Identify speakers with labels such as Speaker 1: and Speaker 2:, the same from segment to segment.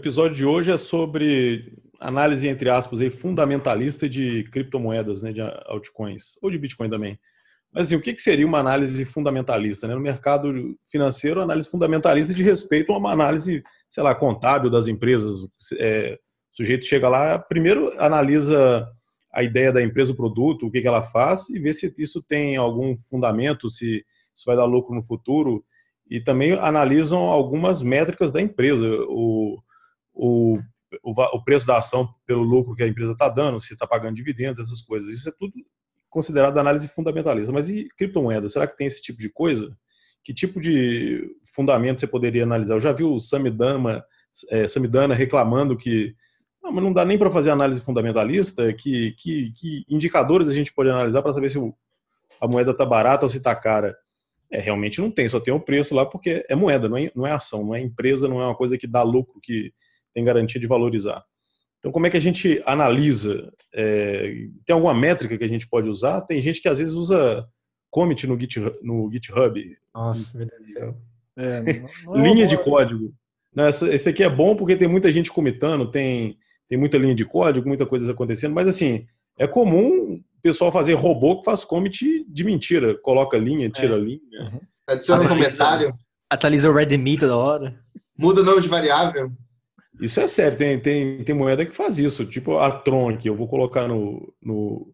Speaker 1: episódio de hoje é sobre análise, entre aspas, aí, fundamentalista de criptomoedas, né, de altcoins, ou de Bitcoin também. Mas assim, o que seria uma análise fundamentalista? Né? No mercado financeiro, análise fundamentalista de respeito a uma análise, sei lá, contábil das empresas. É, o sujeito chega lá, primeiro analisa a ideia da empresa, o produto, o que, que ela faz e vê se isso tem algum fundamento, se isso vai dar lucro no futuro. E também analisam algumas métricas da empresa, o, o, o, o preço da ação pelo lucro que a empresa está dando, se está pagando dividendos, essas coisas. Isso é tudo considerado análise fundamentalista. Mas e criptomoeda? Será que tem esse tipo de coisa? Que tipo de fundamento você poderia analisar? Eu já vi o Samidana, é, Samidana reclamando que não, mas não dá nem para fazer análise fundamentalista. Que, que, que, indicadores a gente pode analisar para saber se o, a moeda está barata ou se está cara? É, realmente não tem, só tem o preço lá porque é moeda, não é, não é ação, não é empresa, não é uma coisa que dá lucro, que tem garantia de valorizar. Então, como é que a gente analisa? É, tem alguma métrica que a gente pode usar? Tem gente que às vezes usa commit no, Git, no GitHub.
Speaker 2: Nossa, meu Deus do céu.
Speaker 1: É, não, não é linha de código. Não, essa, esse aqui é bom porque tem muita gente comitando, tem, tem muita linha de código, muita coisa acontecendo, mas assim, é comum o pessoal fazer robô que faz commit de mentira. Coloca linha, tira é. linha. Uhum.
Speaker 3: Adiciona atualiza, comentário.
Speaker 2: Atualiza o readme toda hora.
Speaker 3: Muda o nome de variável.
Speaker 1: Isso é sério, tem, tem, tem moeda que faz isso, tipo a Tron aqui, eu vou colocar no, no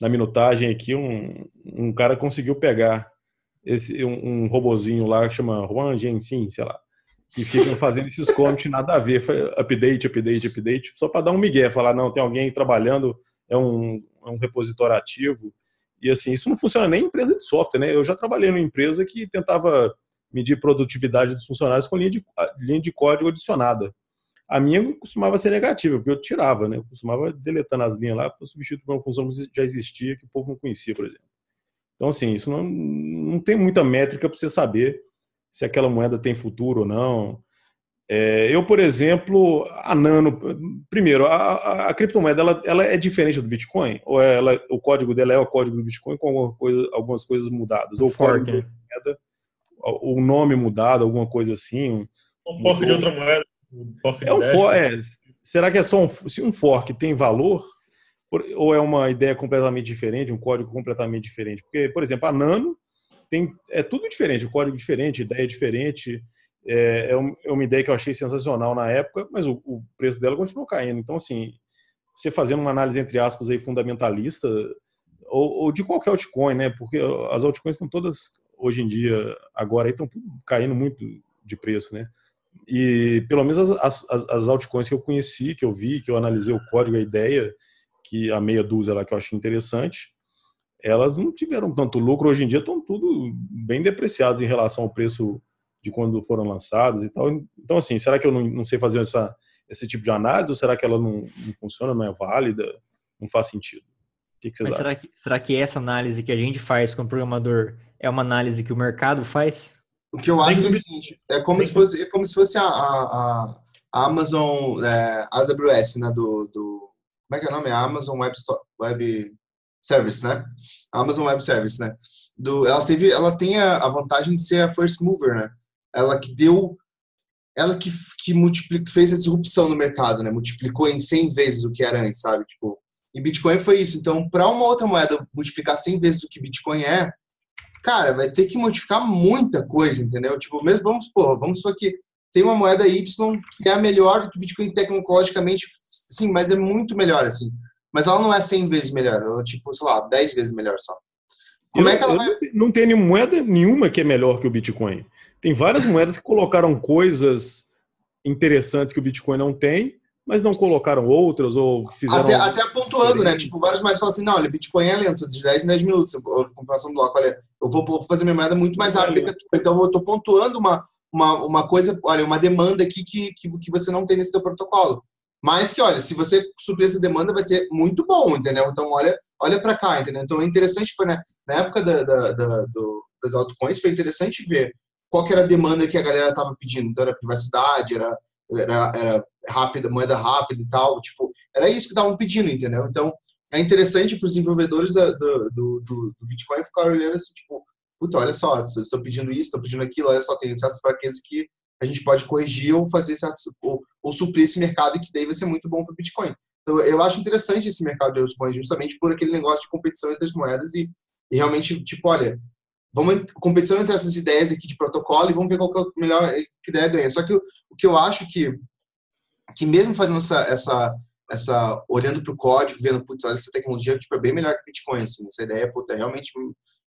Speaker 1: na minutagem aqui, um, um cara conseguiu pegar esse, um, um robozinho lá que chama Juan Gensin, sei lá, que fica fazendo esses commits nada a ver, update, update, update, só para dar um migué, falar, não, tem alguém trabalhando, é um, é um repositório ativo, e assim, isso não funciona nem em empresa de software, né? Eu já trabalhei numa empresa que tentava medir produtividade dos funcionários com linha de, linha de código adicionada. A minha costumava ser negativa, porque eu tirava, né? Eu costumava deletando as linhas lá para substituir uma função que já existia, que o povo não conhecia, por exemplo. Então, assim, isso não, não tem muita métrica para você saber se aquela moeda tem futuro ou não. É, eu, por exemplo, a Nano, primeiro, a, a, a criptomoeda ela, ela, é diferente do Bitcoin? Ou é ela, o código dela é o código do Bitcoin com alguma coisa, algumas coisas mudadas? Ou o fork, código moeda, o nome mudado, alguma coisa assim?
Speaker 4: Um fork de outra moeda.
Speaker 1: Fork é um for, é, será que é só um, se um fork tem valor ou é uma ideia completamente diferente, um código completamente diferente? Porque, por exemplo, a Nano tem é tudo diferente, o código diferente, ideia diferente. É, é, é uma ideia que eu achei sensacional na época, mas o, o preço dela continuou caindo. Então, assim, você fazendo uma análise entre aspas aí fundamentalista ou, ou de qualquer altcoin, né? Porque as altcoins estão todas hoje em dia agora estão tudo caindo muito de preço, né? E pelo menos as, as, as altcoins que eu conheci, que eu vi, que eu analisei o código, a ideia, que a meia dúzia lá que eu achei interessante, elas não tiveram tanto lucro. Hoje em dia estão tudo bem depreciadas em relação ao preço de quando foram lançadas e tal. Então, assim, será que eu não, não sei fazer essa, esse tipo de análise ou será que ela não, não funciona, não é válida, não faz sentido? O que, que vocês
Speaker 2: Mas acham? Será que, será que essa análise que a gente faz como programador é uma análise que o mercado faz?
Speaker 3: O que eu acho é o seguinte, é como se fosse, é como se fosse a, a, a Amazon é, AWS, né, do, do, como é que é o nome? A Amazon Web, Web Service, né? A Amazon Web Service, né? Do, ela teve, ela tem a, a vantagem de ser a first mover, né? Ela que deu, ela que, que fez a disrupção no mercado, né? Multiplicou em 100 vezes o que era antes, sabe? Tipo, e Bitcoin foi isso. Então, para uma outra moeda multiplicar 100 vezes o que Bitcoin é, cara, vai ter que modificar muita coisa, entendeu? Tipo, mesmo, vamos supor, vamos supor que tem uma moeda Y que é a melhor do que o Bitcoin tecnologicamente, sim, mas é muito melhor, assim. Mas ela não é 100 vezes melhor, ela é tipo, sei lá, 10 vezes melhor só.
Speaker 1: Como eu, é que ela vai... Não tem moeda nenhuma que é melhor que o Bitcoin. Tem várias moedas que colocaram coisas interessantes que o Bitcoin não tem, mas não colocaram outras ou fizeram.
Speaker 3: Até, até pontuando, né? Tipo, vários mais falam assim: não, olha, Bitcoin é lento, de 10 em 10 minutos. Confirmação do bloco, olha, eu vou fazer minha moeda muito mais rápida que a tua. Então, eu estou pontuando uma, uma, uma coisa, olha, uma demanda aqui que, que, que você não tem nesse teu protocolo. Mas que, olha, se você suprir essa demanda, vai ser muito bom, entendeu? Então, olha, olha para cá, entendeu? Então, é interessante, foi né, na época da, da, da, do, das altcoins, foi interessante ver qual era a demanda que a galera estava pedindo. Então, era privacidade, era era, era rápida, moeda rápida e tal. Tipo, era isso que estavam pedindo, entendeu? Então, é interessante para os desenvolvedores da, do, do, do, Bitcoin ficar olhando assim, tipo, puta, olha só, vocês estão pedindo isso, estão pedindo aquilo, olha só, tem certas fraquezas que a gente pode corrigir ou fazer certos, ou, ou suprir esse mercado que daí vai ser muito bom para o Bitcoin. Então, eu acho interessante esse mercado de altcoins justamente por aquele negócio de competição entre as moedas e, e realmente, tipo, olha, vamos competição entre essas ideias aqui de protocolo e vamos ver qual que é o melhor que ideia ganha. Só que o que eu acho que, que mesmo fazendo essa, essa, essa olhando para o código, vendo, putz, essa tecnologia tipo, é bem melhor que Bitcoin, assim, essa ideia putz, é realmente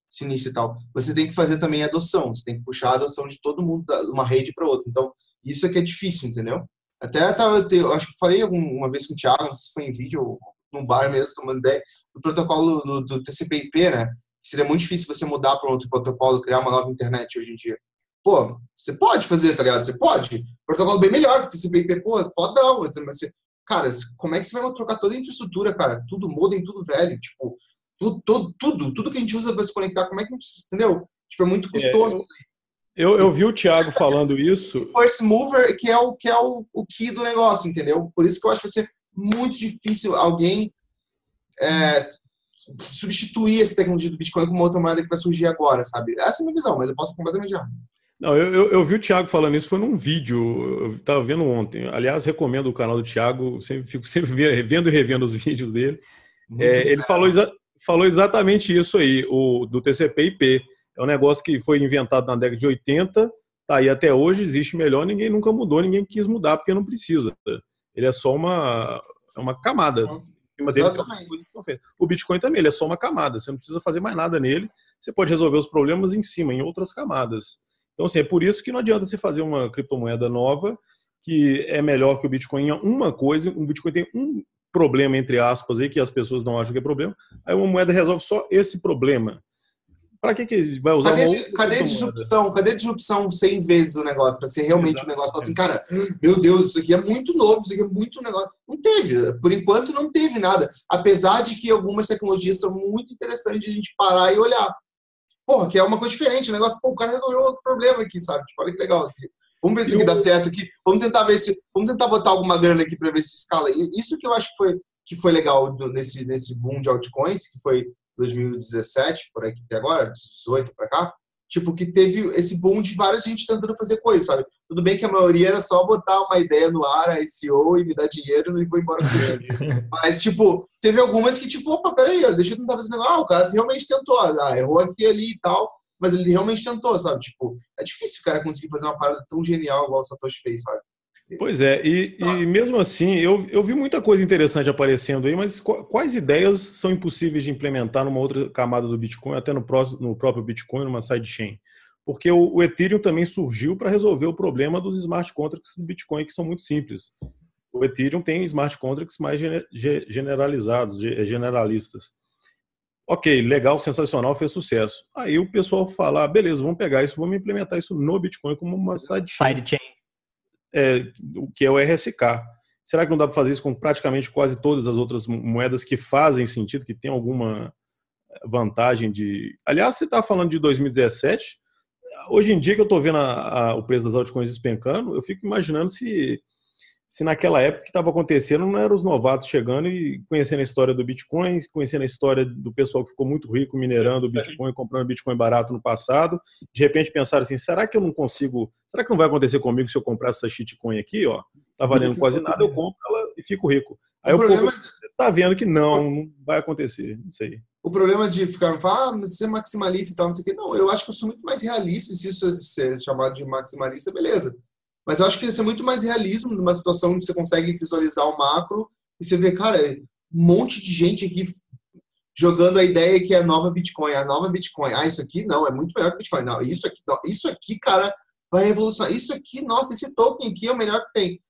Speaker 3: sinistro e tal. Você tem que fazer também adoção, você tem que puxar a adoção de todo mundo de uma rede para outra. Então, isso é que é difícil, entendeu? Até tava, eu acho que falei uma vez com o Thiago, não sei se foi em vídeo ou num bar mesmo eu mandei, do protocolo do, do TCP/IP, né? Seria muito difícil você mudar para outro protocolo, criar uma nova internet hoje em dia. Pô, você pode fazer, tá ligado? Você pode. Protocolo bem melhor que o TCP/IP, pô, fodão. Mas você, cara, como é que você vai trocar toda a infraestrutura, cara? Tudo modem, tudo velho, tipo, tudo, tudo, tudo, tudo que a gente usa para se conectar, como é que não precisa, entendeu? Tipo, é muito custoso. É,
Speaker 1: eu, eu vi o Thiago falando isso.
Speaker 3: First mover, que é o que é o, o key do negócio, entendeu? Por isso que eu acho que vai ser muito difícil alguém é, substituir essa tecnologia do Bitcoin com uma outra moeda que vai surgir agora, sabe? Essa é a minha visão, mas eu posso completamente errar.
Speaker 1: Não, eu, eu, eu, vi o Thiago falando isso, foi num vídeo, eu estava vendo ontem. Aliás, recomendo o canal do Thiago, sempre, fico sempre vendo e revendo os vídeos dele. É, ele falou, exa falou exatamente isso aí, o, do TCP/IP. É um negócio que foi inventado na década de 80, tá aí até hoje, existe melhor, ninguém nunca mudou, ninguém quis mudar porque não precisa. Ele é só uma, é uma camada. Dele, o Bitcoin também, ele é só uma camada, você não precisa fazer mais nada nele, você pode resolver os problemas em cima, em outras camadas. Então, assim, é por isso que não adianta você fazer uma criptomoeda nova que é melhor que o Bitcoin em uma coisa, o Bitcoin tem um problema, entre aspas, aí, que as pessoas não acham que é problema, aí uma moeda resolve só esse problema. Para que, que vai usar
Speaker 3: cadê, uma cadê a disrupção? Cadê a disrupção 100 vezes o negócio? Para ser realmente Exatamente. um negócio assim, cara, meu Deus, isso aqui é muito novo, isso aqui é muito negócio. Não teve. Por enquanto, não teve nada. Apesar de que algumas tecnologias são muito interessantes de a gente parar e olhar. Porra, que é uma coisa diferente. O negócio, pô, o cara resolveu outro problema aqui, sabe? Tipo, olha que legal aqui. Vamos ver se aqui dá certo aqui. Vamos tentar ver se. Vamos tentar botar alguma grana aqui para ver se escala. Isso que eu acho que foi, que foi legal do, nesse, nesse boom de altcoins, que foi 2017, por aí que tem agora, 18 para cá, tipo, que teve esse boom de várias gente tentando fazer coisas, sabe? Tudo bem que a maioria era só botar uma ideia no ar, a SEO e me dar dinheiro e vou embora com dinheiro. Mas, tipo, teve algumas que, tipo, opa, peraí, deixa eu tentar fazer negócio. Ah, o cara realmente tentou, ah, errou aqui ali e tal, mas ele realmente tentou, sabe? Tipo, é difícil o cara conseguir fazer uma parada tão genial igual o Satoshi fez, sabe?
Speaker 1: Pois é, e, e, ah. mesmo assim, eu, eu vi muita coisa interessante aparecendo aí, mas quais ideias são impossíveis de implementar numa outra camada do Bitcoin, até no, próximo, no próprio Bitcoin, numa sidechain? Porque o, o Ethereum também surgiu para resolver o problema dos smart contracts do Bitcoin, que são muito simples. O Ethereum tem smart contracts mais generalizados, generalistas. Ok, legal, sensacional, fez sucesso. Aí o pessoal fala, ah, beleza, vamos pegar isso, vamos implementar isso no Bitcoin como uma sidechain. Sidechain é, que é o RSK. Será que não dá para fazer isso com praticamente quase todas as outras moedas que fazem sentido, que tem alguma vantagem de. Aliás, você está falando de 2017. Hoje em dia que eu estou vendo a, a, o preço das altcoins despencando, eu fico imaginando se se naquela época que estava acontecendo não eram os novatos chegando e conhecendo a história do Bitcoin, conhecendo a história do pessoal que ficou muito rico minerando o Bitcoin, comprando Bitcoin barato no passado, de repente pensaram assim, será que eu não consigo, será que não vai acontecer comigo se eu comprar essa shitcoin aqui, ó, tá valendo quase nada, eu compro ela e fico rico. Aí o, o problema povo tá vendo que não, não vai acontecer, não sei.
Speaker 3: O problema de ficar falar, ah, mas você é maximalista e tal, não sei o que. Não, eu acho que eu sou muito mais realista, se isso é chamado de maximalista, beleza. Mas eu acho que isso é muito mais realismo numa situação onde você consegue visualizar o macro e você vê, cara, um monte de gente aqui jogando a ideia que é a nova Bitcoin, a nova Bitcoin. Ah, isso aqui não, é muito melhor que Bitcoin. Não, isso aqui, não, isso aqui, cara, vai revolucionar. Isso aqui, nossa, esse token aqui é o melhor que tem.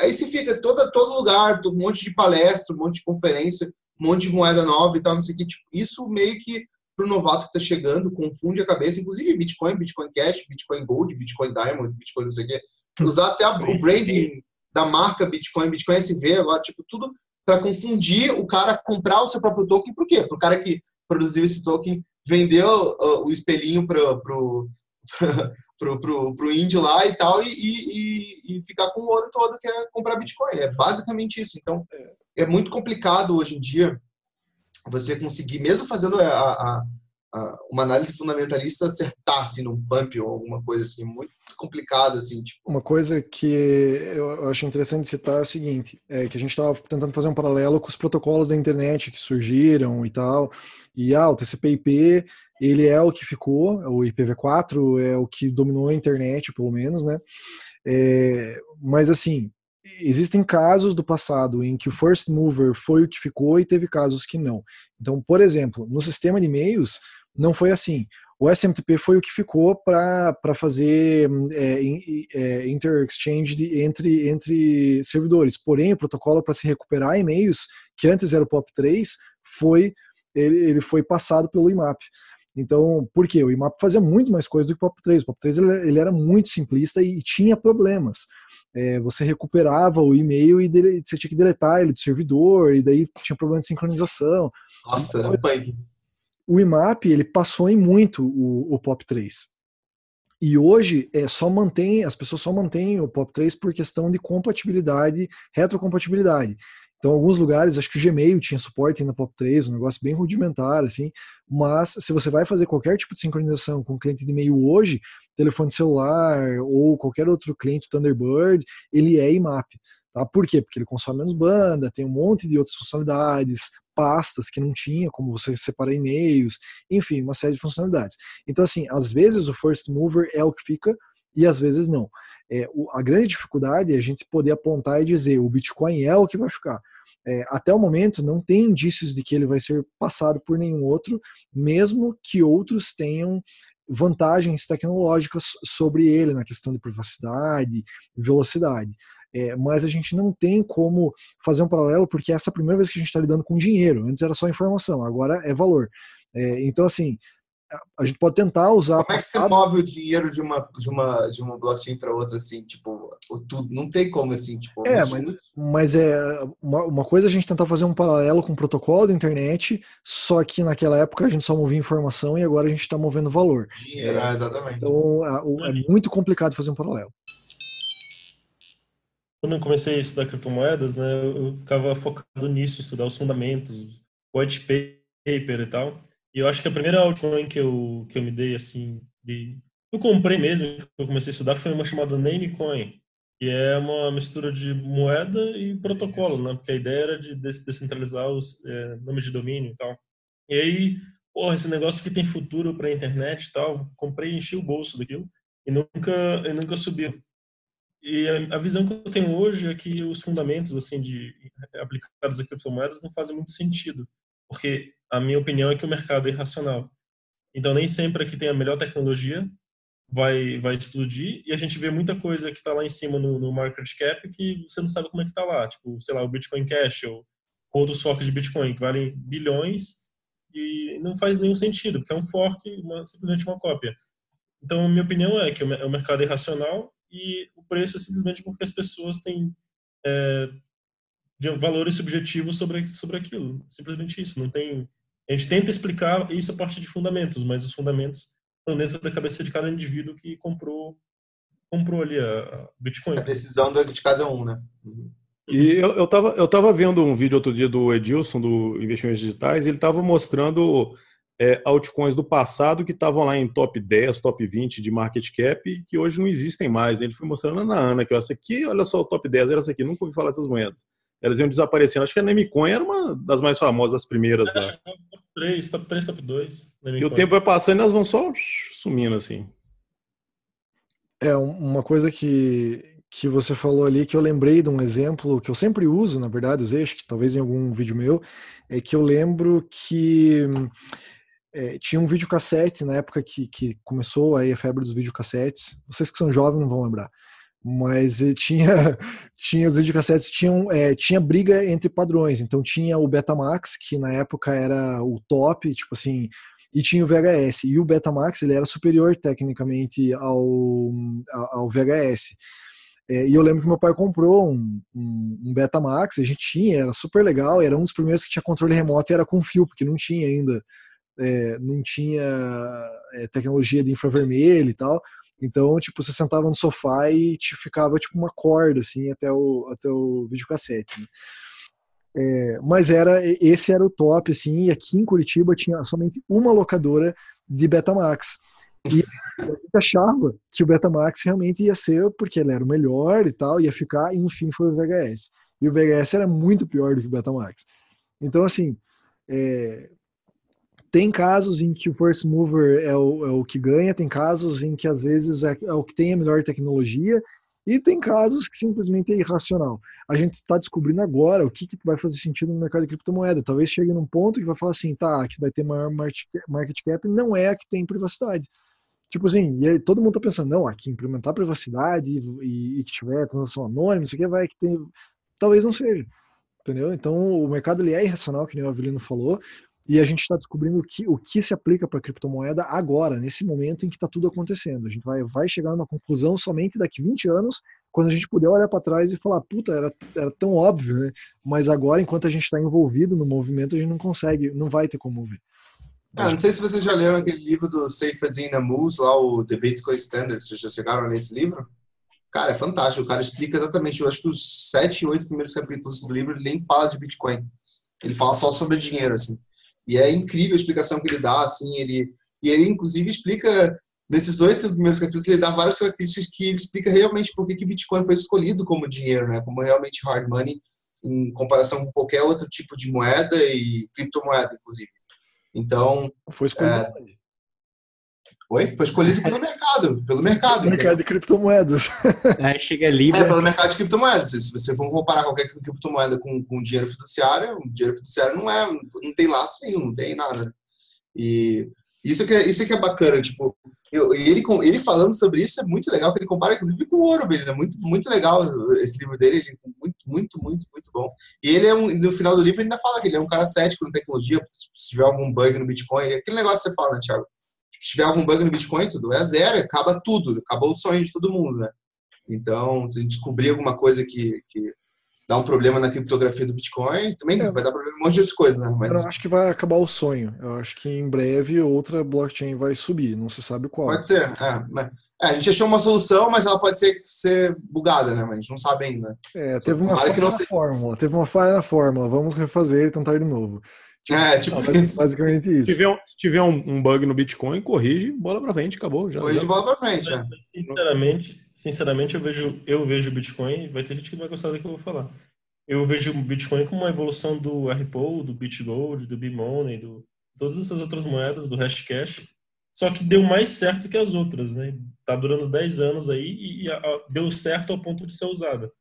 Speaker 3: Aí você fica todo, todo lugar, um monte de palestra, um monte de conferência, um monte de moeda nova e tal, não sei o que. Tipo, isso meio que para o novato que está chegando, confunde a cabeça, inclusive Bitcoin, Bitcoin Cash, Bitcoin Gold, Bitcoin Diamond, Bitcoin não sei o quê. Usar até a, o branding da marca Bitcoin, Bitcoin SV, agora, tipo, tudo para confundir o cara comprar o seu próprio token. Por quê? Para o cara que produziu esse token vendeu uh, o espelhinho para pro, pro, pro, pro índio lá e tal, e, e, e, ficar com o ouro todo que é comprar Bitcoin. É basicamente isso. Então, é muito complicado hoje em dia você conseguir, mesmo fazendo a, a, a, uma análise fundamentalista, acertar assim, num pump ou alguma coisa assim. Muito, complicado, assim, tipo.
Speaker 4: Uma coisa que eu acho interessante citar é o seguinte, é que a gente estava tentando fazer um paralelo com os protocolos da internet que surgiram e tal, e ah, o TCP/IP, ele é o que ficou, o IPv4 é o que dominou a internet, pelo menos, né? É, mas assim, existem casos do passado em que o first mover foi o que ficou e teve casos que não. Então, por exemplo, no sistema de e-mails, não foi assim. O SMTP foi o que ficou para fazer é, é, inter-exchange entre, entre servidores. Porém, o protocolo para se recuperar e-mails, que antes era o POP3, foi, ele, ele foi passado pelo IMAP. Então, por quê? O IMAP fazia muito mais coisa do que o POP3. O POP3 ele, ele era muito simplista e tinha problemas. É, você recuperava o e-mail e dele, você tinha que deletar ele do servidor, e daí tinha problema de sincronização.
Speaker 3: Nossa, era punk.
Speaker 4: O IMAP ele passou em muito o, o POP3. E hoje é, só mantém, as pessoas só mantêm o POP3 por questão de compatibilidade, retrocompatibilidade. Então, alguns lugares, acho que o Gmail tinha suporte ainda POP3, um negócio bem rudimentar, assim. Mas se você vai fazer qualquer tipo de sincronização com o cliente de e-mail hoje, telefone celular ou qualquer outro cliente Thunderbird, ele é IMAP. Tá? Por quê? Porque ele consome menos banda, tem um monte de outras funcionalidades, pastas que não tinha, como você separar e-mails, enfim, uma série de funcionalidades. Então, assim, às vezes o first mover é o que fica e às vezes não. É, a grande dificuldade é a gente poder apontar e dizer o Bitcoin é o que vai ficar. É, até o momento não tem indícios de que ele vai ser passado por nenhum outro, mesmo que outros tenham vantagens tecnológicas sobre ele na questão de privacidade, velocidade. É, mas a gente não tem como fazer um paralelo porque essa é a primeira vez que a gente está lidando com dinheiro. Antes era só informação, agora é valor. É, então, assim, a gente pode tentar usar.
Speaker 3: Como é que você move o dinheiro de uma, de uma, de uma blockchain para outra, assim, tipo, tudo, não tem como, assim, tipo.
Speaker 4: É, mas, mas é uma, uma coisa é a gente tentar fazer um paralelo com o protocolo da internet, só que naquela época a gente só movia informação e agora a gente está movendo valor.
Speaker 3: Dinheiro, é, exatamente.
Speaker 4: Então é, é muito complicado fazer um paralelo.
Speaker 5: Quando eu comecei a estudar criptomoedas, né, eu ficava focado nisso, estudar os fundamentos, white paper e tal. E eu acho que a primeira altcoin que eu, que eu me dei, assim, de... eu comprei mesmo, que eu comecei a estudar, foi uma chamada Namecoin, que é uma mistura de moeda e protocolo, né? Porque a ideia era de descentralizar os é, nomes de domínio e tal. E aí, porra, esse negócio que tem futuro para a internet e tal, comprei e enchi o bolso daquilo e nunca, e nunca subiu. E a, a visão que eu tenho hoje é que os fundamentos, assim, de aplicados a criptomoedas não fazem muito sentido, porque a minha opinião é que o mercado é irracional. Então, nem sempre a que tem a melhor tecnologia vai, vai explodir, e a gente vê muita coisa que está lá em cima no, no, market cap que você não sabe como é que está lá. Tipo, sei lá, o Bitcoin Cash ou outros forks de Bitcoin que valem bilhões e não faz nenhum sentido, porque é um fork, uma, simplesmente uma cópia. Então, minha opinião é que o mercado é irracional e o preço é simplesmente porque as pessoas têm é, valores subjetivos sobre, sobre aquilo. Simplesmente isso. Não tem a gente tenta explicar isso a partir de fundamentos, mas os fundamentos estão dentro da cabeça de cada indivíduo que comprou comprou ali a, Bitcoin.
Speaker 3: A decisão de cada um, né? Uhum.
Speaker 1: E eu, eu, tava, eu tava vendo um vídeo outro dia do Edilson, do Investimentos Digitais, e ele tava mostrando é, altcoins do passado que estavam lá em top 10, top 20 de market cap, e que hoje não existem mais. Ele foi mostrando na Ana, que essa aqui, olha só, o top 10 era essa aqui, nunca ouvi falar dessas moedas elas iam desaparecendo. Acho que a Nemecoin era uma das mais famosas, das primeiras é, lá.
Speaker 5: Top 3, top 3, top 2.
Speaker 1: E o tempo vai passando e elas vão só sumindo assim.
Speaker 4: É, uma coisa que, que você falou ali, que eu lembrei de um exemplo que eu sempre uso, na verdade, usei, acho que talvez em algum vídeo meu, é que eu lembro que é, tinha um videocassete na época que, que começou aí a febre dos videocassetes. Vocês que são jovens não vão lembrar mas tinha tinha os videocassetes tinham é, tinha briga entre padrões. Então tinha o Betamax que na época era o top tipo assim e tinha o VHS e o Betamax ele era superior tecnicamente ao ao VHS é, e eu lembro que meu pai comprou um, um, um, Betamax a gente tinha era super legal era um dos primeiros que tinha controle remoto e era com fio porque não tinha ainda é, não tinha é, tecnologia de infravermelho e tal então, tipo, você sentava no sofá e te ficava tipo uma corda assim até o até o videocassete. Né? É, mas era esse era o top assim, e aqui em Curitiba tinha somente uma locadora de Betamax. E achava que o Betamax realmente ia ser porque ele era o melhor e tal, ia ficar, e enfim foi o VHS. E o VHS era muito pior do que o Betamax. Então, assim, é, tem casos em que o first mover é o, é o, que ganha, tem casos em que às vezes é, é o que tem a melhor tecnologia, e tem casos que simplesmente é irracional. A gente está descobrindo agora o que, que vai fazer sentido no mercado de criptomoeda. Talvez chegue num ponto que vai falar assim, tá, que vai ter maior market cap, não é a que tem privacidade. Tipo assim, e aí todo mundo tá pensando, não, aqui implementar privacidade e, e, e que tiver transação anônima, isso aqui vai que tem. Talvez não seja. Entendeu? Então o mercado ele é irracional, que nem o Avelino falou, e a gente está descobrindo o que, o que se aplica para criptomoeda agora, nesse momento em que está tudo acontecendo. A gente vai, vai chegar numa conclusão somente daqui 20 anos, quando a gente puder olhar para trás e falar, puta, era, era tão óbvio, né? Mas agora, enquanto a gente está envolvido no movimento, a gente não consegue, não vai ter como ver.
Speaker 3: Ah, não sei se vocês já leram aquele livro do Seyfedin Amuz, lá o The Bitcoin Standard. Vocês já chegaram nesse livro? Cara, é fantástico. O cara explica exatamente, eu acho que os sete, oito primeiros capítulos do livro ele nem fala de Bitcoin. Ele fala só sobre dinheiro, assim. E é incrível a explicação que ele dá, assim, ele e ele inclusive explica nesses oito primeiros capítulos ele dá várias características que explica realmente por que que Bitcoin foi escolhido como dinheiro, né, como realmente hard money em comparação com qualquer outro tipo de moeda e criptomoeda, inclusive. Então,
Speaker 4: foi escolhido é...
Speaker 3: Oi? Foi escolhido pelo mercado, pelo mercado.
Speaker 4: mercado de criptomoedas.
Speaker 2: Aí chega livre.
Speaker 3: É, pelo mercado de criptomoedas. Se você for comparar qualquer criptomoeda com, com dinheiro fiduciário, o dinheiro fiduciário não é, não tem laço nenhum, não tem nada. E isso que é, isso que é bacana, tipo, eu, ele, ele falando sobre isso é muito legal, que ele compara inclusive com o ouro dele, é muito, muito legal esse livro dele, ele, muito, muito, muito, muito bom. E ele é um, no final do livro ele ainda fala que ele é um cara cético na tecnologia, se tiver algum bug no Bitcoin, aquele negócio que você fala, né, Thiago? Se tiver algum bug no Bitcoin, tudo é zero, acaba tudo, acabou o sonho de todo mundo, né? Então, se a gente descobrir alguma coisa que, que dá um problema na criptografia do Bitcoin, também é. vai dar problema em um monte de outras coisas, né?
Speaker 4: Mas... Eu acho que vai acabar o sonho. Eu acho que em breve outra blockchain vai subir, não se sabe qual.
Speaker 3: Pode ser, é. Mas, é, a gente achou uma solução, mas ela pode ser, ser bugada, né? Mas a gente não sabe ainda.
Speaker 4: É, teve uma falha na fórmula, teve uma falha na fórmula, vamos refazer e tentar de novo.
Speaker 3: Tipo, é, tipo
Speaker 4: não, isso. basicamente isso.
Speaker 1: Se tiver, se tiver um, um, bug no Bitcoin, corrige, bola pra frente, acabou. Já,
Speaker 3: corrige,
Speaker 1: já...
Speaker 3: bola pra frente. É.
Speaker 5: Sinceramente, sinceramente, eu vejo, eu vejo o Bitcoin, vai ter gente que vai gostar do que eu vou falar eu vejo o Bitcoin como uma evolução do Ripple, do BitGold, do B-Money, do todas essas outras moedas, do Hashcash, só que deu mais certo que as outras, né? Tá durando 10 anos aí e, e a, deu certo ao ponto de ser usada.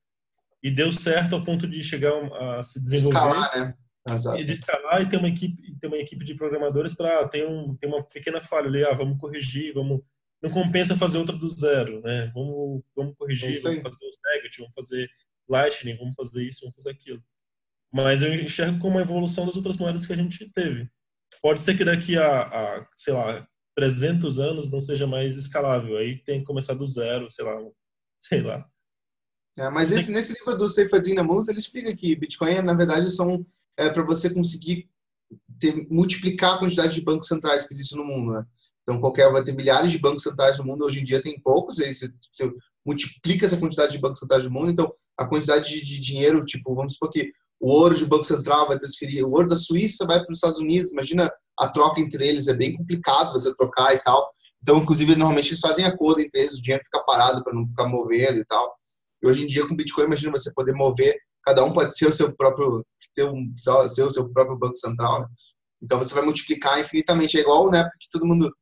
Speaker 5: E deu certo ao ponto de chegar a, a se desenvolver.
Speaker 3: Escalar, né?
Speaker 5: Exato. E de escalar e ter uma equipe, ter uma equipe de programadores para ter, um, ter uma pequena falha ali, ah, vamos corrigir, vamos não compensa fazer outra do zero, né? Vamos, vamos corrigir, é vamos fazer os negativos, vamos fazer Lightning, vamos fazer isso, vamos fazer aquilo. Mas eu enxergo como uma evolução das outras moedas que a gente teve. Pode ser que daqui a, a sei lá, 300 anos não seja mais escalável. Aí tem que começar do zero, sei lá, sei lá.
Speaker 3: É, mas esse, nesse livro do Seyfedin Namus, ele explica que Bitcoin, na verdade, são é, para você conseguir ter, multiplicar a quantidade de bancos centrais que existe no mundo. Né? Então, qualquer vai ter milhares de bancos centrais no mundo. Hoje em dia tem poucos. Aí você, você multiplica essa quantidade de bancos centrais do mundo. Então, a quantidade de, de, dinheiro, tipo, vamos supor que o ouro de Banco Central vai transferir, o ouro da Suíça vai para os Estados Unidos, imagina a troca entre eles, é bem complicado você trocar e tal. Então, inclusive, normalmente eles fazem acordo entre eles, o dinheiro fica parado para não ficar movendo e tal. E hoje em dia, com Bitcoin, imagina você poder mover, cada um pode ser o seu próprio, ter um, ser o seu próprio Banco Central, né? Então, você vai multiplicar infinitamente. É igual na época que todo mundo,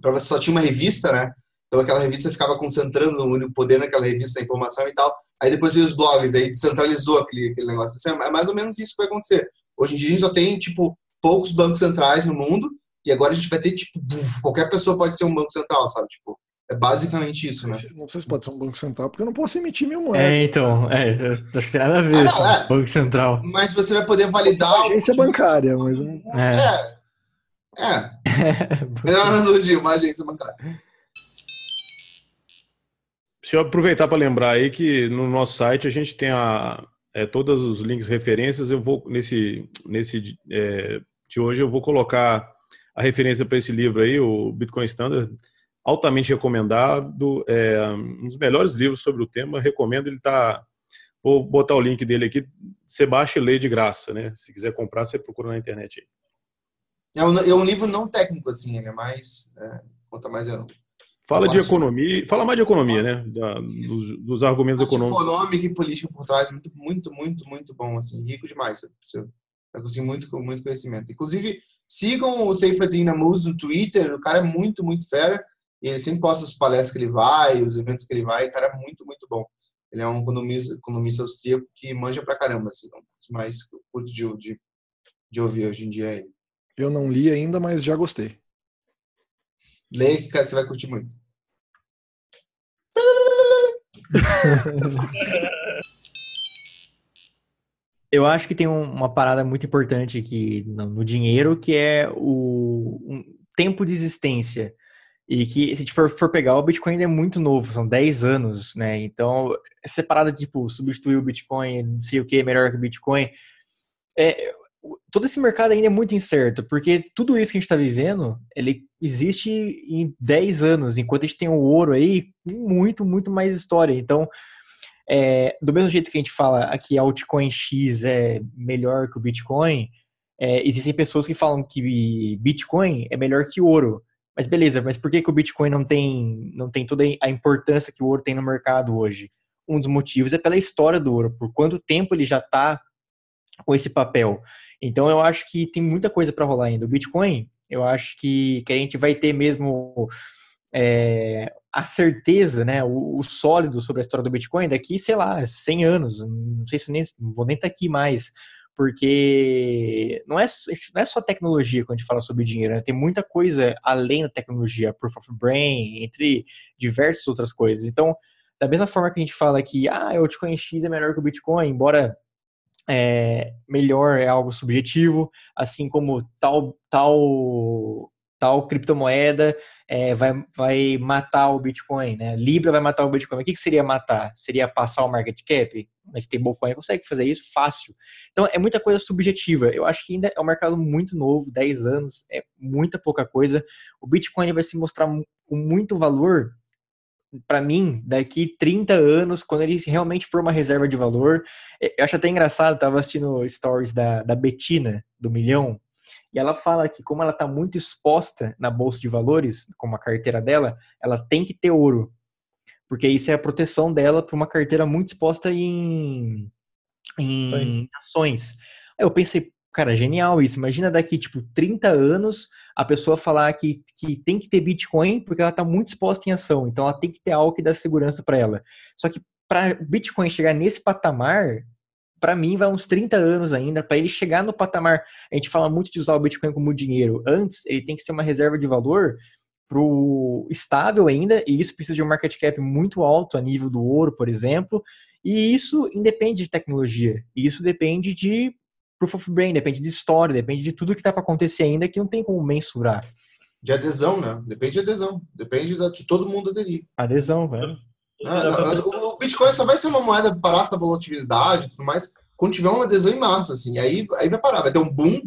Speaker 3: para você só tinha uma revista, né? Então aquela revista ficava concentrando o poder naquela revista, a informação e tal. Aí depois veio os blogs, aí descentralizou aquele, aquele negócio. Assim, é mais ou menos isso que vai acontecer. Hoje em dia a gente só tem, tipo, poucos bancos centrais no mundo e agora a gente vai ter, tipo, qualquer pessoa pode ser um banco central, sabe? Tipo, é basicamente isso, né?
Speaker 4: Não sei se pode ser um banco central, porque eu não posso emitir minha moeda.
Speaker 2: É, então, é, acho que tem nada a ver. Ah, não, é. Banco central.
Speaker 3: Mas você vai poder validar.
Speaker 4: Uma agência bancária, mas.
Speaker 3: É. É. é. Melhor analogia, uma agência bancária.
Speaker 1: Deixa eu aproveitar para lembrar aí que no nosso site a gente tem a, é, todos os links referências. Eu vou nesse nesse é, de hoje eu vou colocar a referência para esse livro aí, o Bitcoin Standard, altamente recomendado, é, um dos melhores livros sobre o tema. Recomendo. Ele tá vou botar o link dele aqui. Você baixa e lê de graça, né? Se quiser comprar, você procura na internet aí.
Speaker 3: É um, é um livro não técnico assim, ele é mais é, conta mais
Speaker 1: Fala de economia, fala mais de economia, né? Da- dos, dos argumentos econômicos.
Speaker 3: econômica e política por trás, muito, muito, muito, muito bom, assim, rico demais. Você, vai conseguir muito, muito conhecimento. Inclusive, sigam o Seifedin Amuz no Twitter, o cara é muito, muito fera, e ele sempre posta as palestras que ele vai, os eventos que ele vai, o cara é muito, muito bom. Ele é um economista, economista austríaco que manja pra caramba, assim, um dos mais que eu curto de, de, de ouvir hoje em dia. é ele.
Speaker 4: Eu não li ainda, mas já gostei.
Speaker 3: Leia que cara, você vai curtir muito.
Speaker 2: Eu acho que tem um- uma parada muito importante aqui no, dinheiro, que é o tempo de existência. E que, se a gente for, for pegar, o Bitcoin ainda é muito novo, são 10 anos, né? Então, essa parada, tipo, substituir o Bitcoin, não sei o que, melhor que o Bitcoin. É, todo esse mercado ainda é muito incerto, porque tudo isso que a gente está vivendo, ele existe em 10 anos, enquanto a gente tem o ouro aí, muito, muito mais história. Então, é, do mesmo jeito que a gente fala aqui altcoin X é melhor que o Bitcoin, é, existem pessoas que falam que Bitcoin é melhor que ouro. Mas beleza, mas por que, que o Bitcoin não tem, não tem toda a importância que o ouro tem no mercado hoje? Um dos motivos é pela história do ouro, por quanto tempo ele já está com esse papel. Então eu acho que tem muita coisa para rolar ainda. O Bitcoin, eu acho que, que a gente vai ter mesmo é, a certeza, né, o, o sólido sobre a história do Bitcoin daqui, sei lá, 100 anos. Não sei se eu nem, vou nem estar aqui mais, porque não é, não é só tecnologia quando a gente fala sobre dinheiro, né? tem muita coisa além da tecnologia, proof of brain, entre diversas outras coisas. Então, da mesma forma que a gente fala que ah, o Bitcoin X é melhor que o Bitcoin, embora é, melhor é algo subjetivo, assim como tal tal tal criptomoeda é, vai, vai matar o Bitcoin, né? Libra vai matar o Bitcoin. O que, que seria matar? Seria passar o market cap? Mas stablecoin consegue fazer isso fácil. Então é muita coisa subjetiva. Eu acho que ainda é um mercado muito novo, 10 anos, é muita pouca coisa. O Bitcoin vai se mostrar com muito valor para mim, daqui 30 anos, quando ele realmente for uma reserva de valor, eu acho até engraçado, tava assistindo stories da, da Betina, do Milhão, e ela fala que como ela está muito exposta na bolsa de valores, como a carteira dela, ela tem que ter ouro, porque isso é a proteção dela para uma carteira muito exposta em, em ações. Aí eu pensei, cara, genial isso. Imagina daqui, tipo, 30 anos, a pessoa falar que, que tem que ter Bitcoin porque ela está muito exposta em ação. Então ela tem que ter algo que dá segurança para ela. Só que para Bitcoin chegar nesse patamar, para mim vai uns 30 anos ainda. Para ele chegar no patamar, a gente fala muito de usar o Bitcoin como dinheiro. Antes, ele tem que ser uma reserva de valor pro estável ainda, e isso precisa de um market cap muito alto a nível do ouro, por exemplo. E isso independe de tecnologia. Isso depende de proof of brain, depende de história, depende de tudo que está para acontecer ainda que não tem como mensurar.
Speaker 3: De adesão, né? Depende de adesão. Depende de todo mundo aderir.
Speaker 2: Adesão, velho.
Speaker 3: Ah, não, o Bitcoin só vai ser uma moeda para parar essa volatilidade e tudo mais quando tiver uma adesão em massa, assim. Aí, aí vai parar, vai ter um boom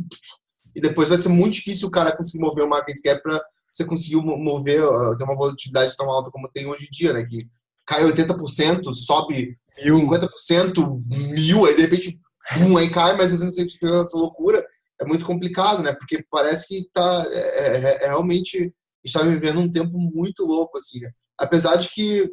Speaker 3: e depois vai ser muito difícil o cara conseguir mover o market cap para você conseguir mover, ter uma volatilidade tão alta como tem hoje em dia, né? Que cai 80%, sobe 50%, mil, aí de repente, boom, aí cai, mas não sei se essa loucura. É muito complicado, né? Porque parece que tá, é, é, é realmente, a gente está vivendo um tempo muito louco, assim, né? Apesar de que,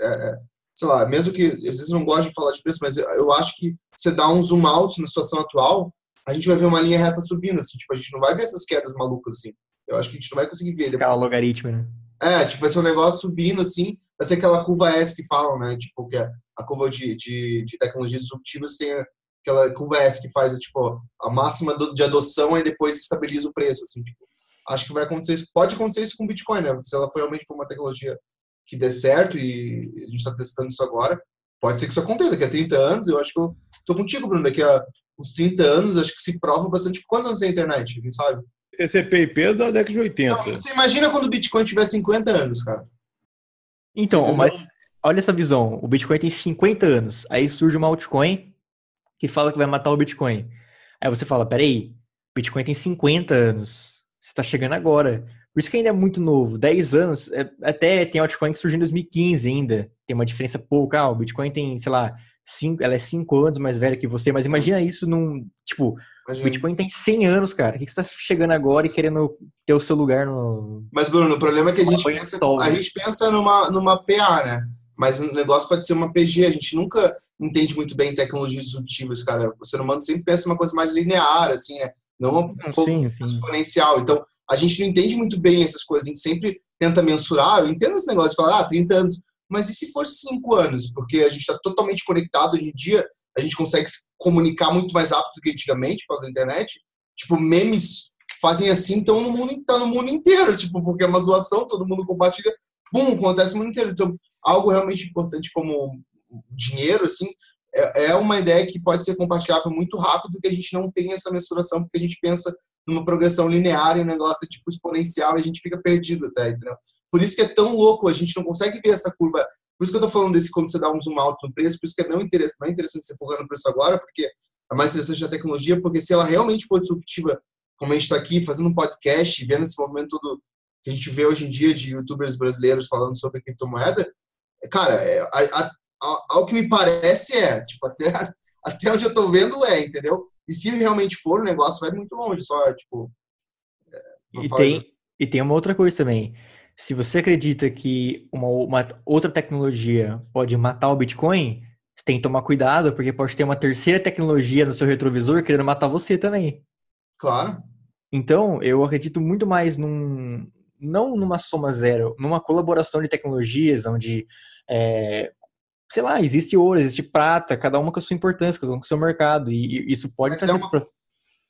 Speaker 3: é, sei lá, mesmo que, às vezes eu não gosto de falar de preço, mas eu acho que você dá um zoom out na situação atual, a gente vai ver uma linha reta subindo, assim, tipo, a gente não vai ver essas quedas malucas, assim. Eu acho que a gente não vai conseguir ver.
Speaker 2: Aquela logaritma, né?
Speaker 3: É, tipo, vai ser um negócio subindo, assim, vai ser aquela curva S que falam, né? Tipo, que é a curva de, de, de tecnologias disruptivas tem aquela curva S que faz, tipo, a máxima de adoção e depois estabiliza o preço, assim, tipo. Acho que vai acontecer isso. Pode acontecer isso com o Bitcoin, né? Se ela realmente for uma tecnologia que dê certo e a gente está testando isso agora, pode ser que isso aconteça. Daqui a 30 anos, eu acho que eu tô contigo, Bruno. Daqui a uns 30 anos, acho que se prova bastante. Quantos anos tem a internet? Quem sabe?
Speaker 1: Esse é PIP da década de 80.
Speaker 3: Não, você imagina quando o Bitcoin tiver 50 anos, cara.
Speaker 2: Então, mas olha essa visão. O Bitcoin tem 50 anos. Aí surge uma altcoin que fala que vai matar o Bitcoin. Aí você fala, peraí, o Bitcoin tem 50 anos. Você está chegando agora. Por isso que ainda é muito novo. 10 anos, é, até tem altcoin que surgiu em 2015 ainda. Tem uma diferença pouca. Ah, o Bitcoin tem, sei lá, cinco, ela é 5 anos mais velha que você. Mas imagina isso num, tipo, O Bitcoin tem 100 anos, cara. O que você está chegando agora e querendo ter o seu lugar no.
Speaker 3: Mas, Bruno, o problema é que a gente pensa, a gente pensa numa, numa PA, né? Mas o negócio pode ser uma PG. A gente nunca entende muito bem tecnologias disruptivas, cara. O ser humano sempre pensa uma coisa mais linear, assim, né? Não uma sim, sim. exponencial. Então, a gente não entende muito bem essas coisas. A gente sempre tenta mensurar. Eu entendo esse negócio de falar, ah, 30 anos. Mas e se for 5 anos? Porque a gente está totalmente conectado hoje em dia a gente consegue se comunicar muito mais rápido do que antigamente por causa da internet. Tipo, memes fazem assim, então no mundo, tá no mundo inteiro, tipo, porque é uma zoação, todo mundo compartilha, bum, acontece no mundo inteiro. Então, algo realmente importante como dinheiro, assim, é, é uma ideia que pode ser compartilhável muito rápido, que a gente não tem essa mensuração, porque a gente pensa numa progressão linear e um negócio tipo exponencial, a gente fica perdido até, entendeu? Por isso que é tão louco, a gente não consegue ver essa curva por isso que eu estou falando desse quando você dá um zoom alto no preço, por isso que é não interessante, não é interessante você focar no preço agora, porque é mais interessante a tecnologia, porque se ela realmente for disruptiva, como a gente está aqui fazendo um podcast, vendo esse movimento todo que a gente vê hoje em dia de youtubers brasileiros falando sobre criptomoeda, cara, é, a, a, a, ao que me parece é, tipo, até, até onde eu estou vendo é, entendeu? E se realmente for, o negócio vai muito longe, só, tipo...
Speaker 2: É, e, tem, e tem uma outra coisa também se você acredita que uma, uma, outra tecnologia pode matar o Bitcoin, você tem que tomar cuidado, porque pode ter uma terceira tecnologia no seu retrovisor querendo matar você também.
Speaker 3: Claro.
Speaker 2: Então, eu acredito muito mais num. Não numa soma zero, numa colaboração de tecnologias onde. É, sei lá, existe ouro, existe prata, cada uma com a sua importância, cada uma com o seu mercado. E, e isso pode
Speaker 3: Mas é uma...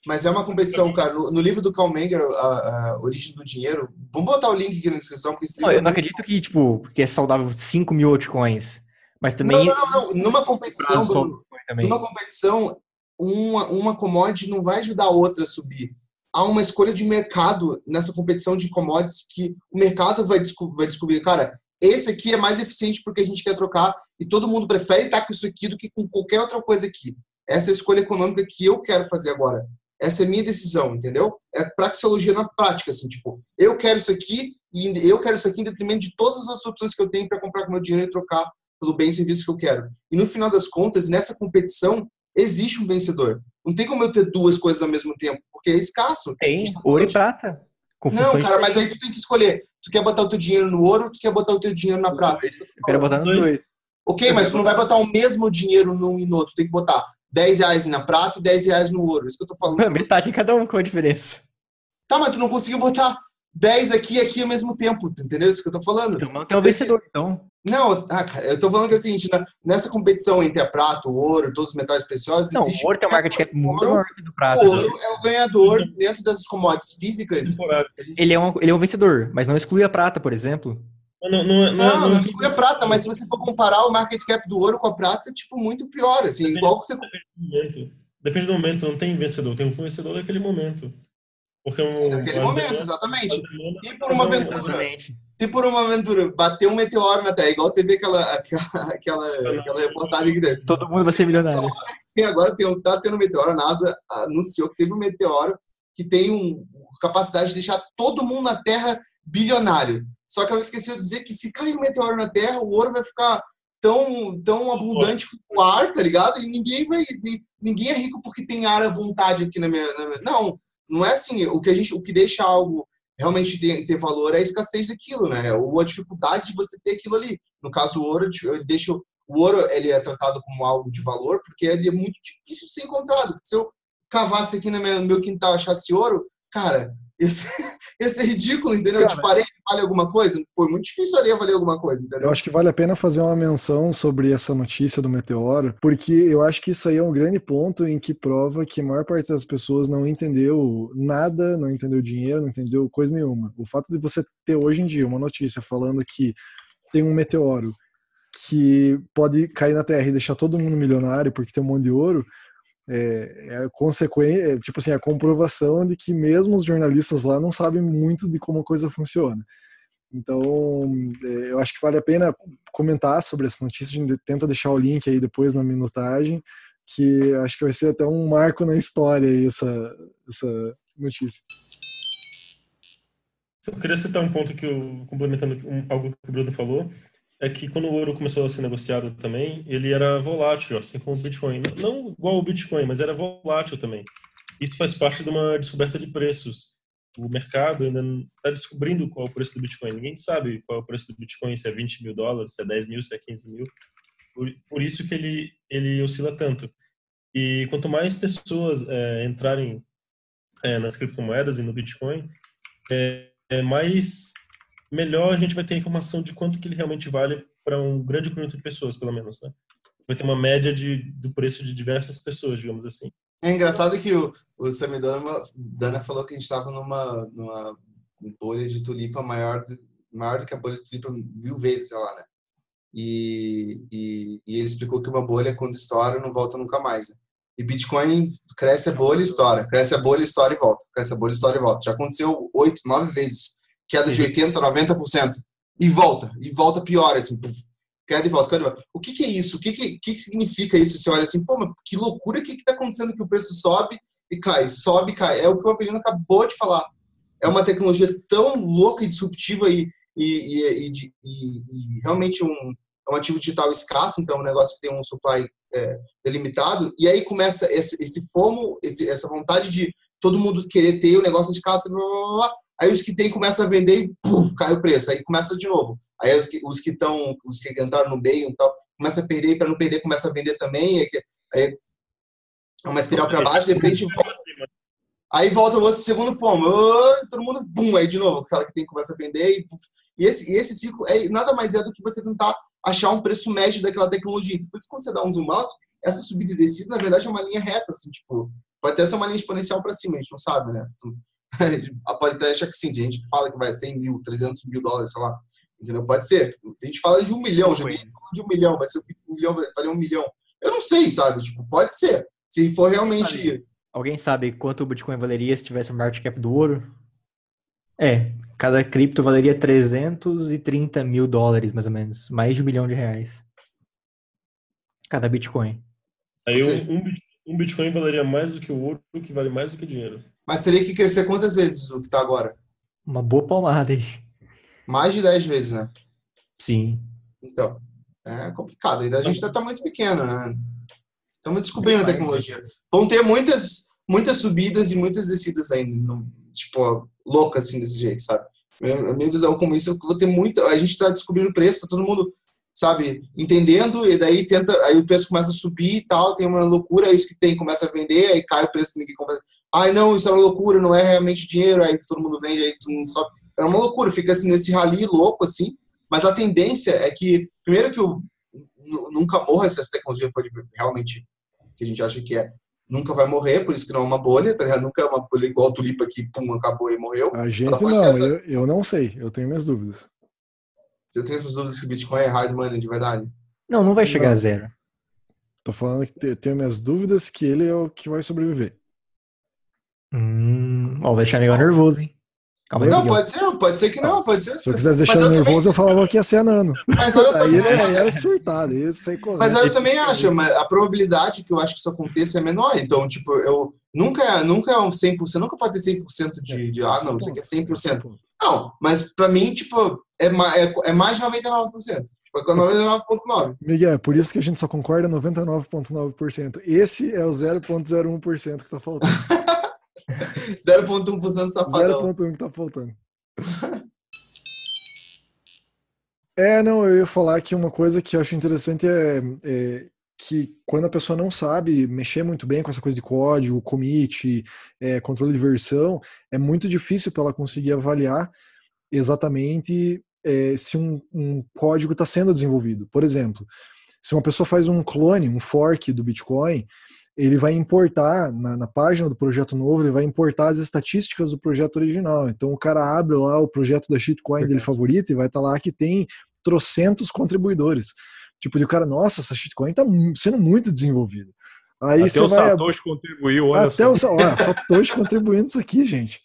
Speaker 3: Mas é uma competição, cara. No, no livro do Carl Menger, a, a, Origem do Dinheiro, vamos botar o link aqui na descrição, porque
Speaker 2: não, Eu é não acredito que, tipo, que é saudável 5 mil altcoins. Mas também.
Speaker 3: Não, não, não. não. Numa competição, Bruno, numa competição, uma, uma commodity não vai ajudar a outra a subir. Há uma escolha de mercado nessa competição de commodities que o mercado vai, desco vai descobrir, cara, esse aqui é mais eficiente porque a gente quer trocar e todo mundo prefere estar com isso aqui do que com qualquer outra coisa aqui. Essa é a escolha econômica que eu quero fazer agora. Essa é minha decisão, entendeu? É praxeologia na prática, assim, tipo, eu quero isso aqui e eu quero isso aqui em detrimento de todas as outras opções que eu tenho para comprar com meu dinheiro e trocar pelo bem e serviço que eu quero. E no final das contas, nessa competição, existe um vencedor. Não tem como eu ter duas coisas ao mesmo tempo, porque é escasso.
Speaker 2: Tem, tá ouro e prata.
Speaker 3: Não, cara, mas aí tu tem que escolher. Tu quer botar o teu dinheiro no ouro ou tu quer botar o teu dinheiro na prata?
Speaker 2: É eu, eu quero botar nos dois.
Speaker 3: Ok, mas tu não vai botar o mesmo dinheiro num e no outro. Tu tem que botar 10 reais na prata e 10 reais no ouro. Isso que eu tô falando.
Speaker 2: Metade cada um, com a diferença?
Speaker 3: Tá, mas tu não conseguiu botar 10 aqui e aqui ao mesmo tempo, entendeu? Isso que eu tô falando.
Speaker 2: Então não tem o vencedor, então.
Speaker 3: Não, ah, cara, eu tô falando que é o seguinte, nessa competição entre a prata, o ouro, todos os metais preciosos,
Speaker 2: não, o ouro tem um market cap muito maior que do prata.
Speaker 3: O ouro é o ganhador dentro dessas commodities físicas.
Speaker 2: Ele é, um, ele é um vencedor, mas não exclui a prata, por exemplo.
Speaker 3: Não, não, não, não, não exclui a prata, mas se você for comparar o market cap do ouro com a prata, é tipo muito pior, assim, depende, igual que você...
Speaker 5: Depende do, momento, depende do momento, não tem vencedor, tem um vencedor daquele momento.
Speaker 3: Porque um, Naquele momento, exatamente. Se por uma aventura, se por uma aventura bater um meteoro na Terra, igual teve aquela, aquela, aquela, aquela reportagem que teve.
Speaker 2: Todo mundo vai ser milionário.
Speaker 3: Sim, agora tem, tá tendo um meteoro, a NASA anunciou que teve um meteoro que tem um, capacidade de deixar todo mundo na Terra bilionário. Só que ela esqueceu de dizer que se cair um meteoro na Terra, o ouro vai ficar tão, tão abundante quanto o ar, tá ligado? E ninguém vai. Ninguém é rico porque tem ar à vontade aqui na minha. Na minha... Não, não é assim. O que, a gente, o que deixa algo realmente ter, ter valor é a escassez daquilo, né? Ou a dificuldade de você ter aquilo ali. No caso, o ouro, ele deixa. O ouro ele é tratado como algo de valor porque ele é muito difícil de ser encontrado. Se eu cavasse aqui no meu, quintal achasse ouro, cara, esse, esse é ridículo, entendeu? Cara, tipo, areia vale alguma coisa? Foi muito difícil a areia valer alguma coisa, entendeu?
Speaker 4: Eu acho que vale a pena fazer uma menção sobre essa notícia do meteoro, porque eu acho que isso aí é um grande ponto em que prova que a maior parte das pessoas não entendeu nada, não entendeu dinheiro, não entendeu coisa nenhuma. O fato de você ter hoje em dia uma notícia falando que tem um meteoro que pode cair na Terra e deixar todo mundo milionário porque tem um monte de ouro, é, é a consequência, é, tipo assim, a comprovação de que mesmo os jornalistas lá não sabem muito de como a coisa funciona. Então, é, eu acho que vale a pena comentar sobre essa notícia. A gente tenta deixar o link aí depois na minutagem, que acho que vai ser até um marco na história aí, essa, essa notícia.
Speaker 5: Eu queria citar um ponto que eu, complementando algo que o Bruno falou, é que quando o ouro começou a ser negociado também, ele era volátil, assim como o Bitcoin. Não igual o Bitcoin, mas era volátil também. isso faz parte de uma descoberta de preços. O mercado ainda está descobrindo qual é o preço do Bitcoin. Ninguém sabe qual é o preço do Bitcoin, se é 20 mil dólares, se é 10 mil, se é 15 mil. Por, por isso que ele, ele oscila tanto. E quanto mais pessoas é, entrarem é, nas criptomoedas e no Bitcoin, é, é, mais melhor a gente vai ter informação de quanto que ele realmente vale para um grande conjunto de pessoas, pelo menos, né? Vai ter uma média de, do preço de diversas pessoas, digamos assim.
Speaker 3: É engraçado que o, o Sammy Dana, Dana falou que a gente estava numa, numa bolha de tulipa maior do, maior do que a bolha de tulipa mil vezes, sei lá, né? E, e, e, ele explicou que uma bolha, quando estoura, não volta nunca mais. Né? E Bitcoin cresce a bolha e estoura, cresce a bolha, estoura e volta, cresce a bolha, estoura e volta. Já aconteceu oito, nove vezes, queda de 80%, 90%, e volta, e volta pior, assim, puff, queda e volta, queda e volta. O que, que é isso? O que, que, que, significa isso? Você olha assim, pô, mas que loucura, o que está acontecendo que o preço sobe e cai, sobe e cai? É o que o Avelino acabou de falar. É uma tecnologia tão louca e disruptiva e, e, e, e, e realmente um, é um ativo digital escasso, então é um negócio que tem um supply é, delimitado, e aí começa esse, esse fomo, esse, essa vontade de todo mundo querer ter o negócio de casa, blá, blá, blá, aí os que tem começam a vender e puf, cai o preço, aí começa de novo. Aí os que os que estão, os que entraram no meio e tal, começa a perder, para não perder, começa a vender também, aí, aí é uma espiral para baixo, de repente volta. Aí volta o segundo fomo, todo mundo, bum, aí de novo, sabe que tem começa a vender e, e esse, e esse ciclo é, nada mais é do que você tentar achar um preço médio daquela tecnologia. Por isso, quando você dá um zoom out, essa subida e descida, na verdade, é uma linha reta, assim, tipo, pode até ser uma linha exponencial para cima, a gente não sabe, né? Pode até achar que sim, tem gente que fala que vai 100 mil, 300 mil dólares, sei lá, entendeu? Pode ser. A gente fala de um milhão, já de um milhão, vai ser um milhão, vai valer um milhão. Eu não sei, sabe? Tipo, pode ser. Se for realmente...
Speaker 2: Alguém sabe quanto o Bitcoin valeria se tivesse o market cap do ouro? É, cada cripto valeria 330 mil dólares, mais ou menos. Mais de um milhão de reais. Cada Bitcoin.
Speaker 5: Aí um, um, Bitcoin valeria mais do que o ouro, que vale mais do que dinheiro.
Speaker 3: Mas teria que crescer quantas vezes o que está agora?
Speaker 2: Uma boa palmada aí.
Speaker 3: Mais de 10 vezes, né?
Speaker 2: Sim.
Speaker 3: Então, é complicado. Ainda a gente está tá muito pequeno, né? Estamos descobrindo a tecnologia. Vão ter muitas, muitas subidas e muitas descidas ainda. Tipo, louca assim desse jeito, sabe? A minha visão como isso, vou ter muita. A gente está descobrindo o preço, tá todo mundo, sabe, entendendo, e daí tenta. Aí o preço começa a subir e tal, tem uma loucura, aí os que tem começa a vender, aí cai o preço, ninguém compra. Ai, não, isso é uma loucura, não é realmente dinheiro, aí todo mundo vende, aí todo mundo sobe. É uma loucura, fica assim nesse rali louco, assim. Mas a tendência é que, primeiro, que o, nunca morra se essa tecnologia for realmente que a gente acha que é nunca vai morrer, por isso que não é uma bolha, tá ligado? Nunca é uma bolha igual a tulipa que, pum, acabou e morreu.
Speaker 4: A gente não, essa... eu, eu não sei, eu tenho minhas dúvidas.
Speaker 3: Você tem essas dúvidas que o Bitcoin é hard money de verdade?
Speaker 2: Não, não vai chegar não. a zero.
Speaker 4: Tô falando que tenho minhas dúvidas que ele é o que vai sobreviver.
Speaker 2: Hum, ó, vai deixar negócio nervoso, hein?
Speaker 3: Calma aí, não, pode ser, pode ser que não, pode ser.
Speaker 4: Se eu quisesse deixar eu nervoso, também... eu falava que ia ser anano.
Speaker 3: Mas olha só,
Speaker 4: aí ele era surtado,
Speaker 3: Mas eu também acho, mas a probabilidade que eu acho que isso aconteça é menor. Então, tipo, eu nunca, nunca é um 100%, nunca pode ter 100% de, de ah, não, isso aqui é 100%. Não, mas pra mim, tipo, é, é, é mais de 99%. Tipo, é 99,9%.
Speaker 4: Miguel, é por isso que a gente só concorda 99,9%. Esse é o 0,01% que tá faltando.
Speaker 3: 0,1% safadão.
Speaker 4: 0,1 que tá faltando. é, não, eu ia falar que uma coisa que eu acho interessante é, é, que quando a pessoa não sabe mexer muito bem com essa coisa de código, commit, é, controle de versão, é muito difícil para ela conseguir avaliar exatamente é, se um, um código está sendo desenvolvido. Por exemplo, se uma pessoa faz um clone, um fork do Bitcoin, ele vai importar na, na, página do projeto novo, ele vai importar as estatísticas do projeto original. Então o cara abre lá o projeto da shitcoin dele favorito e vai estar tá lá que tem trocentos contribuidores. Tipo, de cara, nossa, essa shitcoin está sendo muito desenvolvida. Aí
Speaker 1: Até o vai... Satoshi contribuiu, olha
Speaker 4: Até só. o olha, Satoshi contribuindo isso aqui, gente.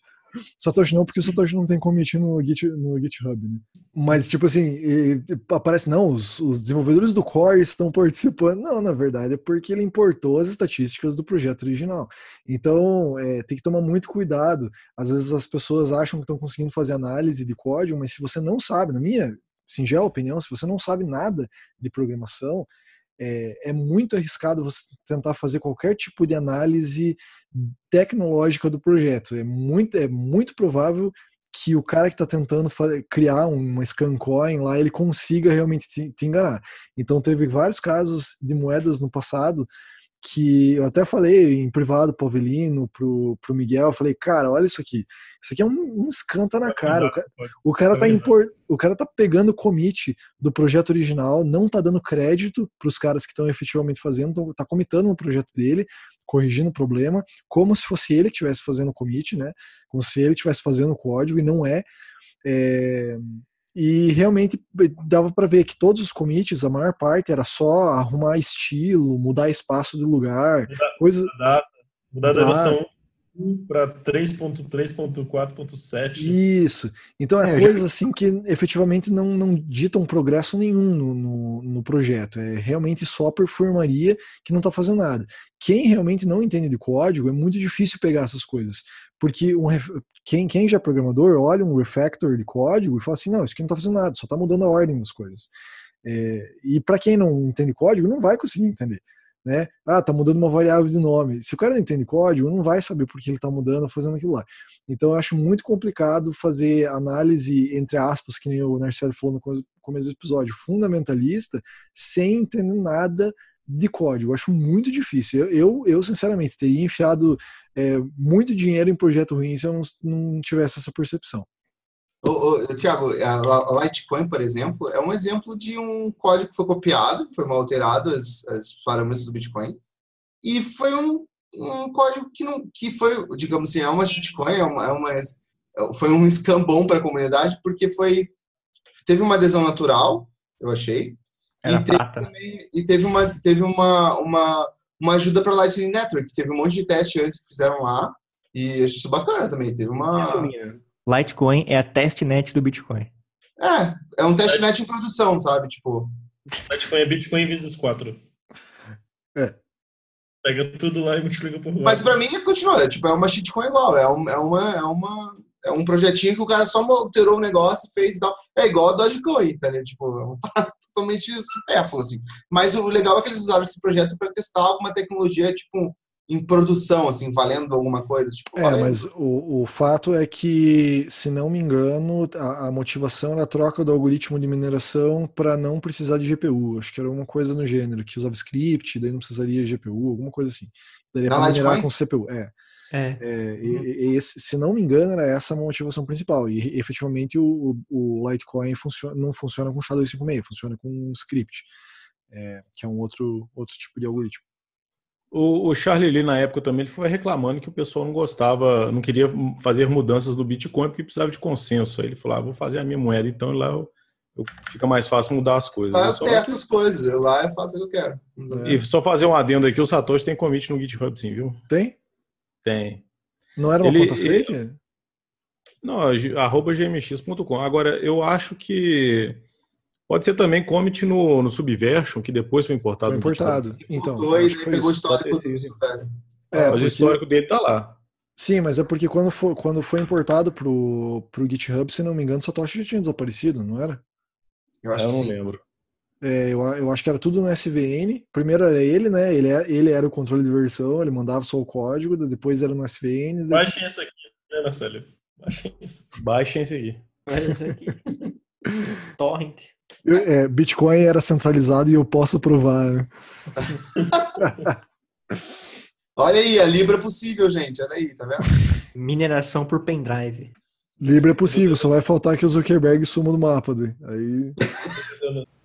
Speaker 4: Satoshi não, porque o Satoshi não tem commit no, Git, no GitHub, né? Mas, tipo assim, e, e, aparece, não, os, os, desenvolvedores do Core estão participando. Não, na verdade, é porque ele importou as estatísticas do projeto original. Então, é, tem que tomar muito cuidado. Às vezes as pessoas acham que estão conseguindo fazer análise de código, mas se você não sabe, na minha singela opinião, se você não sabe nada de programação, é, é muito arriscado você tentar fazer qualquer tipo de análise tecnológica do projeto. É muito, é muito provável que o cara que está tentando criar uma scancoin lá, ele consiga realmente te, te, enganar. Então teve vários casos de moedas no passado que eu até falei em privado pro Avelino, pro, pro Miguel, eu falei, cara, olha isso aqui. Isso aqui é um, um escanta na cara. O cara, o cara, tá, o cara tá pegando o commit do projeto original, não tá dando crédito para os caras que estão efetivamente fazendo, tá comitando no projeto dele, corrigindo o problema, como se fosse ele que estivesse fazendo o commit, né? Como se ele estivesse fazendo o código e não é. é e realmente dava para ver que todos os commits, a maior parte era só arrumar estilo, mudar espaço de lugar,
Speaker 5: mudar,
Speaker 4: coisas.
Speaker 5: Mudar, mudar da versão para 3.3.4.7.
Speaker 4: Isso. Então é, é coisas já... assim que efetivamente não, não ditam progresso nenhum no, no, no, projeto. É realmente só performaria que não está fazendo nada. Quem realmente não entende de código é muito difícil pegar essas coisas. Porque um, quem, quem já é programador olha um refactor de código e fala assim: não, isso aqui não está fazendo nada, só está mudando a ordem das coisas. É, e para quem não entende código, não vai conseguir entender né? Ah, tá mudando uma variável de nome. Se o cara não entende código, não vai saber por que ele tá mudando, fazendo aquilo lá. Então eu acho muito complicado fazer análise, entre aspas, que nem o Narcelo falou no começo do episódio, fundamentalista, sem entender nada de código. Acho muito difícil. Eu, eu, eu sinceramente, teria enfiado é, muito dinheiro em projeto ruim se eu não, não tivesse essa percepção.
Speaker 3: Tiago, a Litecoin, por exemplo, é um exemplo de um código que foi copiado, foi mal alterado as, as parâmetros do Bitcoin, e foi um, um código que não que foi, digamos assim, é uma shitcoin, é uma, é uma foi um scam para a comunidade, porque foi teve uma adesão natural, eu achei,
Speaker 2: e teve, também,
Speaker 3: e teve, uma teve uma, uma, uma ajuda para Lightning Network, teve um monte de testes antes que fizeram lá, e achei isso bacana também, teve uma
Speaker 2: Litecoin é a testnet do Bitcoin.
Speaker 3: É, é um testnet em produção, sabe? Tipo.
Speaker 5: Litecoin é Bitcoin vezes 4.
Speaker 4: É.
Speaker 5: Pega tudo lá e multiplica por 4.
Speaker 3: Mas pra mim continua, tipo, é uma shitcoin igual, é, um, é, uma, é, uma, é um projetinho que o cara só alterou o negócio, fez e tal. É igual a Dogecoin, tá ligado? Tipo, é um totalmente supérfluo, assim. Mas o legal é que eles usaram esse projeto para testar alguma tecnologia, tipo, em produção, assim, valendo alguma coisa? Tipo,
Speaker 4: é,
Speaker 3: valendo...
Speaker 4: mas o, o fato é que, se não me engano, a, a motivação era a troca do algoritmo de mineração para não precisar de GPU. Acho que era uma coisa no gênero, que usava script, daí não precisaria de GPU, alguma coisa assim. Daria para minerar com CPU. É.
Speaker 2: É.
Speaker 4: é e, e, se não me engano, era essa a motivação principal. E efetivamente o, o Litecoin funciona, não funciona com SHA-256, funciona com um script, é, que é um outro, outro tipo de algoritmo.
Speaker 1: O, o Charlie Lee, na época, também ele foi reclamando que o pessoal não gostava, não queria fazer mudanças no Bitcoin porque precisava de consenso. Aí ele falou: ah, vou fazer a minha moeda, então lá eu, eu, fica mais fácil mudar as coisas.
Speaker 3: Lá eu tenho essas coisas, eu lá eu faço o que eu quero.
Speaker 1: E só fazer um adendo aqui: o Satoshi tem commit no GitHub, sim, viu?
Speaker 4: Tem?
Speaker 1: Tem.
Speaker 4: Não era uma ele, conta fake?
Speaker 1: Ele, não, arroba gmx.com. Agora, eu acho que Pode ser também commit no, no Subversion, que depois foi importado.
Speaker 4: Foi importado. Então,
Speaker 3: dois, pegou o histórico velho.
Speaker 1: É, mas porque... o histórico dele tá lá.
Speaker 4: Sim, mas é porque quando foi, quando foi importado pro, pro GitHub, se não me engano, Satoshi já tinha desaparecido, não era?
Speaker 3: Eu acho eu
Speaker 1: que
Speaker 3: não
Speaker 1: sim. lembro.
Speaker 4: É, eu, eu acho que era tudo no SVN. Primeiro era ele, né? Ele era, ele era o controle de versão, ele mandava só o código, depois era no SVN.
Speaker 5: Baixem esse aqui, né, Marcelo? Baixem esse.
Speaker 1: Baixem esse aqui.
Speaker 2: Baixem esse aqui. Torrent.
Speaker 4: É, Bitcoin era centralizado e eu posso provar. Né?
Speaker 3: Olha aí, a Libra é possível, gente. Olha aí, tá vendo?
Speaker 2: Mineração por pendrive.
Speaker 4: Libra é possível, só vai faltar que o Zuckerberg suma do mapa. Daí. Aí...